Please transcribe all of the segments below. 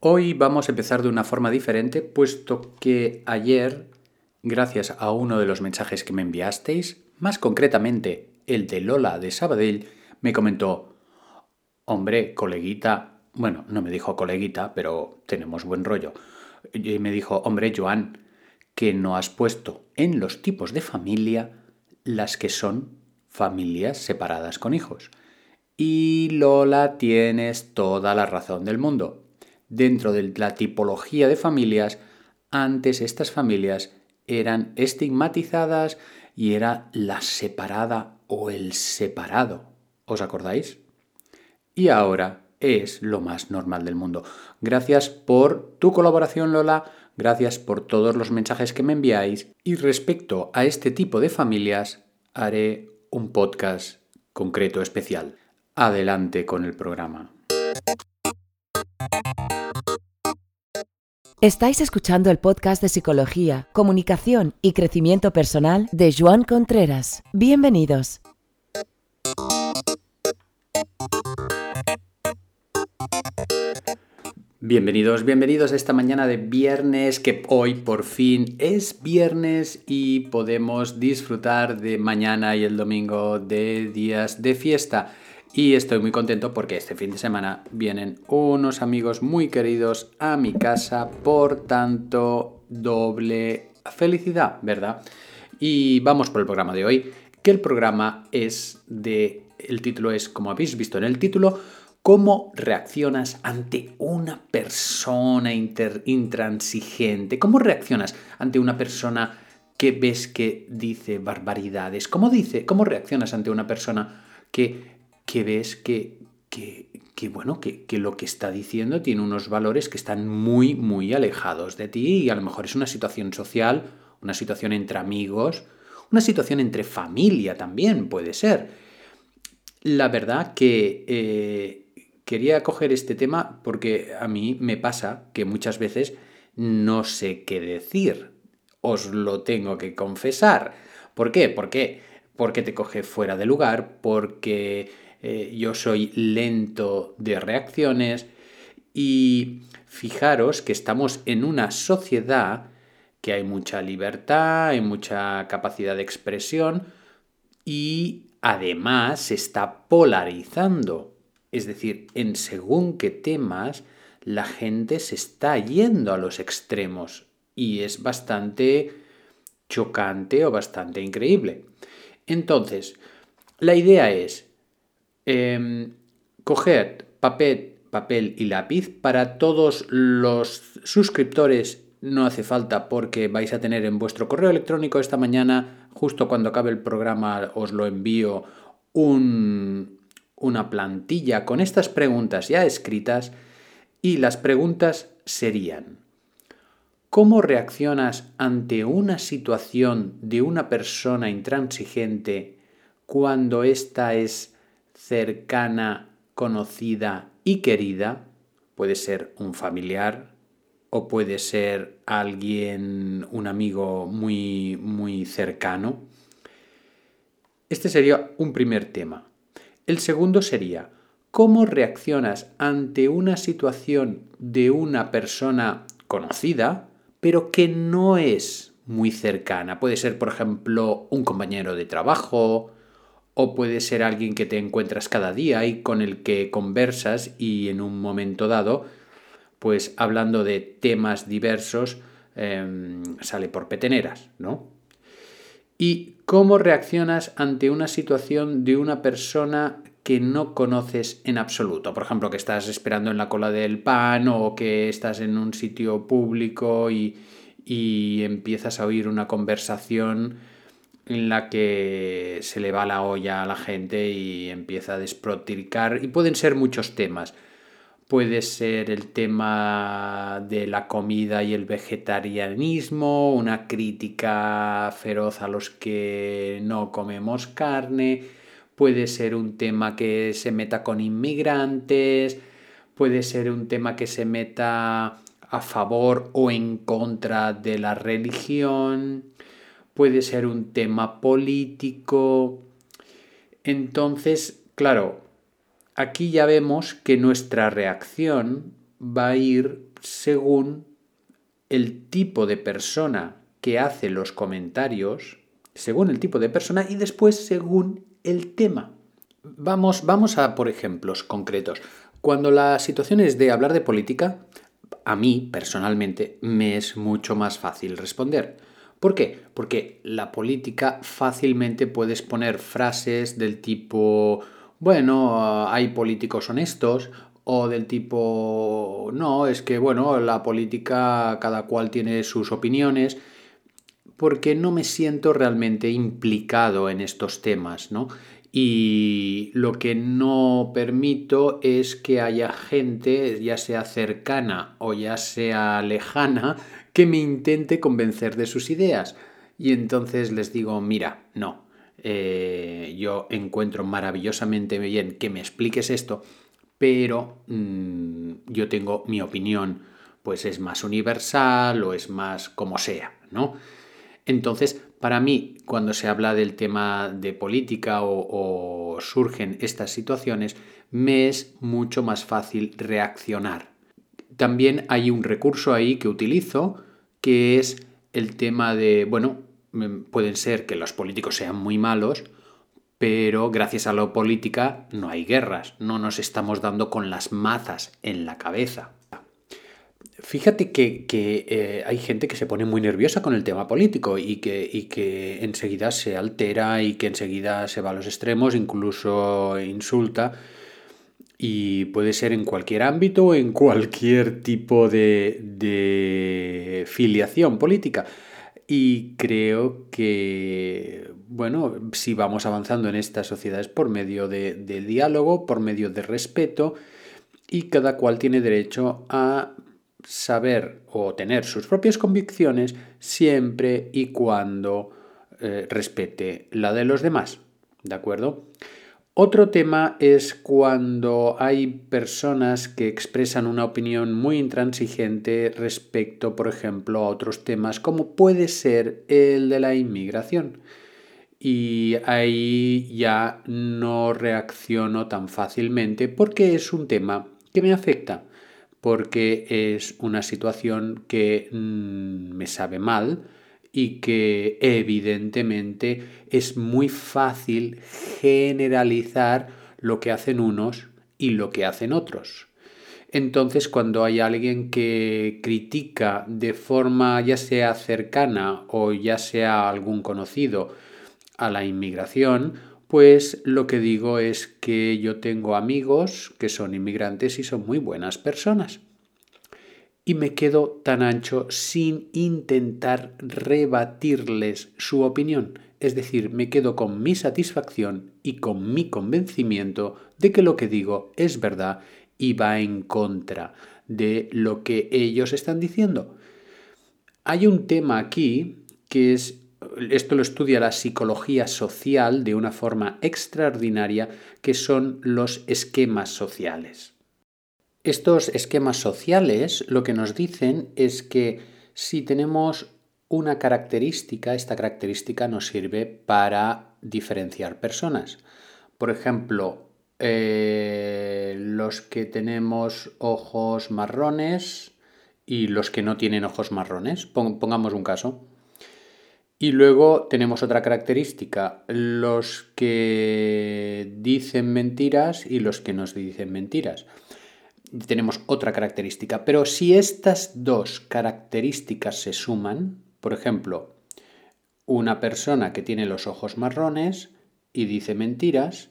Hoy vamos a empezar de una forma diferente, puesto que ayer, gracias a uno de los mensajes que me enviasteis, más concretamente el de Lola de Sabadell, me comentó, hombre, coleguita, bueno, no me dijo coleguita, pero tenemos buen rollo, y me dijo, hombre, Joan, que no has puesto en los tipos de familia las que son familias separadas con hijos. Y Lola, tienes toda la razón del mundo. Dentro de la tipología de familias, antes estas familias eran estigmatizadas y era la separada o el separado. ¿Os acordáis? Y ahora es lo más normal del mundo. Gracias por tu colaboración, Lola. Gracias por todos los mensajes que me enviáis. Y respecto a este tipo de familias, haré un podcast concreto especial. Adelante con el programa. Estáis escuchando el podcast de Psicología, Comunicación y Crecimiento Personal de Joan Contreras. Bienvenidos. Bienvenidos, bienvenidos a esta mañana de viernes, que hoy por fin es viernes y podemos disfrutar de mañana y el domingo de días de fiesta. Y estoy muy contento porque este fin de semana vienen unos amigos muy queridos a mi casa, por tanto, doble felicidad, ¿verdad? Y vamos por el programa de hoy, que el programa es de, el título es, como habéis visto en el título, ¿Cómo reaccionas ante una persona intransigente? ¿Cómo reaccionas ante una persona que ves que dice barbaridades? ¿Cómo, dice, cómo reaccionas ante una persona que, que ves que, que, bueno, que, que, lo que está diciendo tiene unos valores que están muy, muy alejados de ti y a lo mejor es una situación social, una situación entre amigos, una situación entre familia también puede ser. La verdad que eh, quería coger este tema porque a mí me pasa que muchas veces no sé qué decir. Os lo tengo que confesar. ¿Por qué? ¿Por qué? Porque te coge fuera de lugar, porque eh, yo soy lento de reacciones y fijaros que estamos en una sociedad que hay mucha libertad, hay mucha capacidad de expresión y además se está polarizando. Es decir, en según qué temas la gente se está yendo a los extremos y es bastante chocante o bastante increíble. Entonces, la idea es eh, coger papel, papel y lápiz para todos los suscriptores. No hace falta porque vais a tener en vuestro correo electrónico esta mañana, justo cuando acabe el programa, os lo envío un, una plantilla con estas preguntas ya escritas y las preguntas serían, ¿cómo reaccionas ante una situación de una persona intransigente cuando ésta es cercana, conocida y querida? Puede ser un familiar o puede ser alguien, un amigo muy, muy cercano. Este sería un primer tema. El segundo sería, ¿cómo reaccionas ante una situación de una persona conocida, pero que no es muy cercana? Puede ser, por ejemplo, un compañero de trabajo, o puede ser alguien que te encuentras cada día y con el que conversas y en un momento dado, pues hablando de temas diversos, em, sale por peteneras, ¿no? ¿Y cómo reaccionas ante una situación de una persona que no conoces en absoluto? Por ejemplo, que estás esperando en la cola del pan o que estás en un sitio público y, empiezas a oír una conversación en la que se le va la olla a la gente y empieza a desproticar. Y pueden ser muchos temas. Puede ser el tema de la comida y el vegetarianismo, una crítica feroz a los que no comemos carne, puede ser un tema que se meta con inmigrantes, puede ser un tema que se meta a favor o en contra de la religión, puede ser un tema político. Entonces, claro, aquí ya vemos que nuestra reacción va a ir según el tipo de persona que hace los comentarios, según el tipo de persona y después según el tema. Vamos, vamos a por ejemplos concretos. Cuando la situación es de hablar de política, a mí personalmente me es mucho más fácil responder. ¿Por qué? Porque la política fácilmente puedes poner frases del tipo, bueno, hay políticos honestos, o del tipo, no, es que, bueno, la política cada cual tiene sus opiniones, porque no me siento realmente implicado en estos temas, ¿no? Y lo que no permito es que haya gente, ya sea cercana o ya sea lejana, que me intente convencer de sus ideas. Y entonces les digo, mira, no, eh, yo encuentro maravillosamente bien que me expliques esto, pero mm, yo tengo mi opinión, pues es más universal o es más como sea, ¿no? Entonces, para mí, cuando se habla del tema de política o, o surgen estas situaciones, me es mucho más fácil reaccionar. También hay un recurso ahí que utilizo, que es el tema de, bueno, mm, pueden ser que los políticos sean muy malos, pero gracias a la política no hay guerras, no nos estamos dando con las mazas en la cabeza. Fíjate que, eh, hay gente que se pone muy nerviosa con el tema político y que, y que enseguida se altera y que enseguida se va a los extremos, incluso insulta. Y puede ser en cualquier ámbito o en cualquier tipo de, de filiación política. Y creo que, bueno, si vamos avanzando en estas sociedades por medio de, diálogo, por medio de respeto, y cada cual tiene derecho a saber o tener sus propias convicciones siempre y cuando eh, respete la de los demás. ¿De acuerdo? Otro tema es cuando hay personas que expresan una opinión muy intransigente respecto, por ejemplo, a otros temas, como puede ser el de la inmigración. Y ahí ya no reacciono tan fácilmente porque es un tema que me afecta porque es una situación que mm, me sabe mal y que evidentemente es muy fácil generalizar lo que hacen unos y lo que hacen otros. Entonces, cuando hay alguien que critica de forma ya sea cercana o ya sea algún conocido a la inmigración, pues lo que digo es que yo tengo amigos que son inmigrantes y son muy buenas personas. Y me quedo tan ancho sin intentar rebatirles su opinión. Es decir, me quedo con mi satisfacción y con mi convencimiento de que lo que digo es verdad y va en contra de lo que ellos están diciendo. Hay un tema aquí que es esto lo estudia la psicología social de una forma extraordinaria, que son los esquemas sociales. Estos esquemas sociales lo que nos dicen es que si tenemos una característica, esta característica nos sirve para diferenciar personas. Por ejemplo, eh, los que tenemos ojos marrones y los que no tienen ojos marrones. Pongamos un caso. Y luego tenemos otra característica, los que dicen mentiras y los que nos dicen mentiras. Tenemos otra característica, pero si estas dos características se suman, por ejemplo, una persona que tiene los ojos marrones y dice mentiras,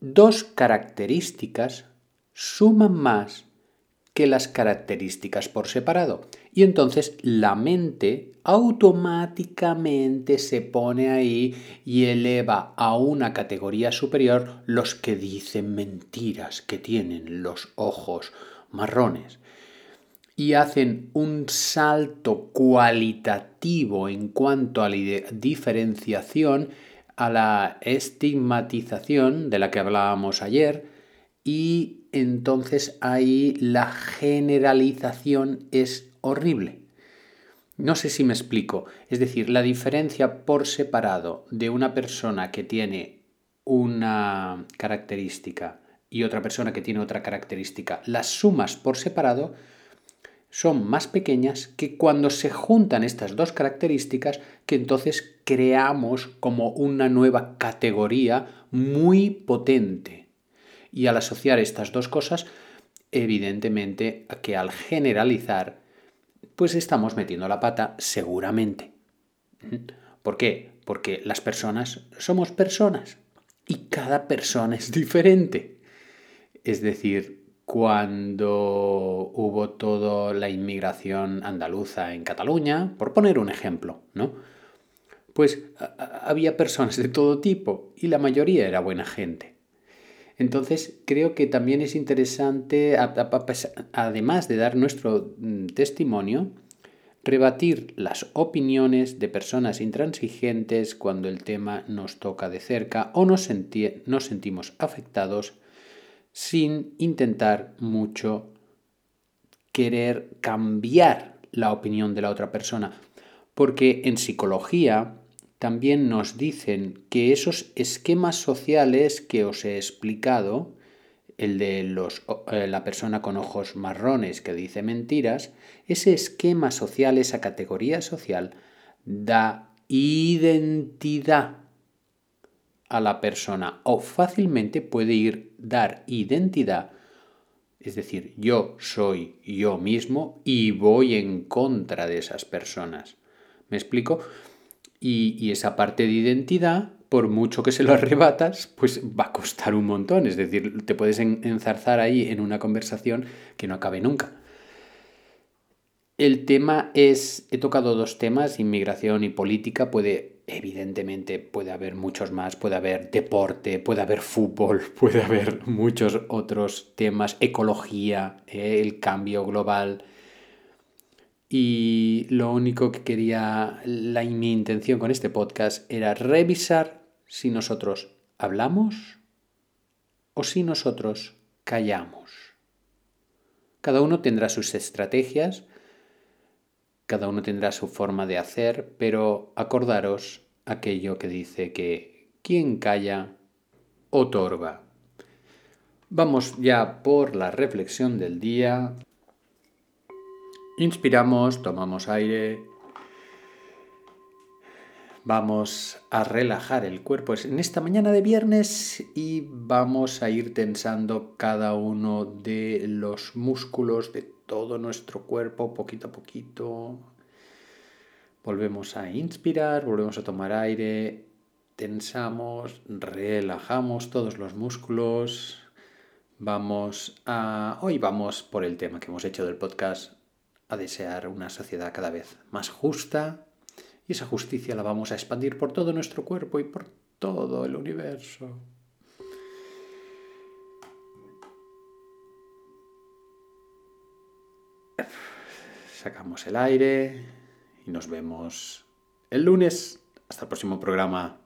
dos características suman más que las características por separado. Y entonces la mente automáticamente se pone ahí y eleva a una categoría superior los que dicen mentiras, que tienen los ojos marrones. Y hacen un salto cualitativo en cuanto a la diferenciación, a la estigmatización de la que hablábamos ayer, y entonces ahí la generalización es horrible. No sé si me explico. Es decir, la diferencia por separado de una persona que tiene una característica y otra persona que tiene otra característica, las sumas por separado son más pequeñas que cuando se juntan estas dos características que entonces creamos como una nueva categoría muy potente. Y al asociar estas dos cosas, evidentemente que al generalizar, pues estamos metiendo la pata seguramente. ¿Por qué? Porque las personas somos personas y cada persona es diferente. Es decir, cuando hubo toda la inmigración andaluza en Cataluña, por poner un ejemplo, ¿no? Pues había personas de todo tipo y la mayoría era buena gente. Entonces creo que también es interesante, además de dar nuestro mm, testimonio, rebatir las opiniones de personas intransigentes cuando el tema nos toca de cerca o nos, nos sentimos afectados sin intentar mucho querer cambiar la opinión de la otra persona. Porque en psicología también nos dicen que esos esquemas sociales que os he explicado, el de los, eh, la persona con ojos marrones que dice mentiras, ese esquema social, esa categoría social, da identidad a la persona o fácilmente puede ir dar identidad. Es decir, yo soy yo mismo y voy en contra de esas personas. ¿Me explico? Y, esa parte de identidad, por mucho que se lo arrebatas, pues va a costar un montón. Es decir, te puedes enzarzar ahí en una conversación que no acabe nunca. El tema es, he tocado dos temas, inmigración y política, puede Evidentemente puede haber muchos más, puede haber deporte, puede haber fútbol, puede haber muchos otros temas, ecología, eh, el cambio global. Y lo único que quería, la, mi intención con este podcast era revisar si nosotros hablamos o si nosotros callamos. Cada uno tendrá sus estrategias, cada uno tendrá su forma de hacer, pero acordaros aquello que dice que quien calla, otorga. Vamos ya por la reflexión del día. Inspiramos, tomamos aire. Vamos a relajar el cuerpo en esta mañana de viernes y vamos a ir tensando cada uno de los músculos de todo nuestro cuerpo poquito a poquito. Volvemos a inspirar, volvemos a tomar aire, tensamos, relajamos todos los músculos. Vamos a... Hoy vamos por el tema que hemos hecho del podcast, a desear una sociedad cada vez más justa. Y esa justicia la vamos a expandir por todo nuestro cuerpo y por todo el universo. Sacamos el aire y nos vemos el lunes. Hasta el próximo programa.